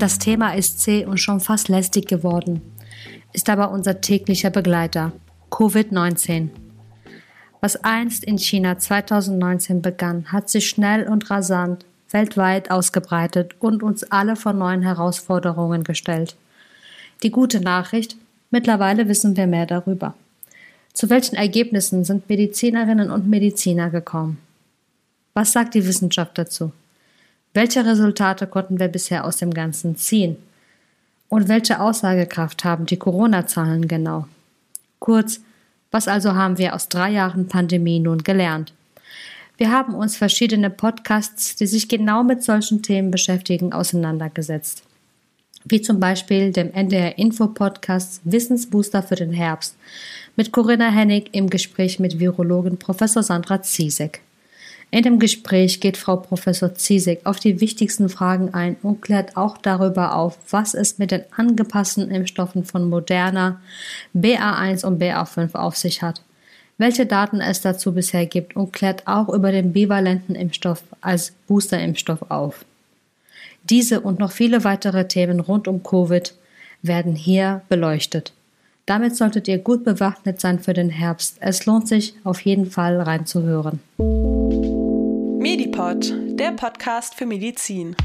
Das Thema ist zäh und schon fast lästig geworden, ist aber unser täglicher Begleiter, Covid-19. Was einst in China 2019 begann, hat sich schnell und rasant weltweit ausgebreitet und uns alle vor neuen Herausforderungen gestellt. Die gute Nachricht, mittlerweile wissen wir mehr darüber. Zu welchen Ergebnissen sind Medizinerinnen und Mediziner gekommen? Was sagt die Wissenschaft dazu? Welche Resultate konnten wir bisher aus dem Ganzen ziehen? Und welche Aussagekraft haben die Corona-Zahlen genau? Kurz, was also haben wir aus drei Jahren Pandemie nun gelernt? Wir haben uns verschiedene Podcasts, die sich genau mit solchen Themen beschäftigen, auseinandergesetzt. Wie zum Beispiel dem NDR Info Podcast Wissensbooster für den Herbst mit Corinna Hennig im Gespräch mit Virologin Professor Sandra Ziesek. In dem Gespräch geht Frau Professor Ziesek auf die wichtigsten Fragen ein und klärt auch darüber auf, was es mit den angepassten Impfstoffen von Moderna, BA1 und BA5 auf sich hat welche Daten es dazu bisher gibt und klärt auch über den bivalenten Impfstoff als Boosterimpfstoff auf. Diese und noch viele weitere Themen rund um Covid werden hier beleuchtet. Damit solltet ihr gut bewaffnet sein für den Herbst. Es lohnt sich auf jeden Fall reinzuhören. Medipod, der Podcast für Medizin.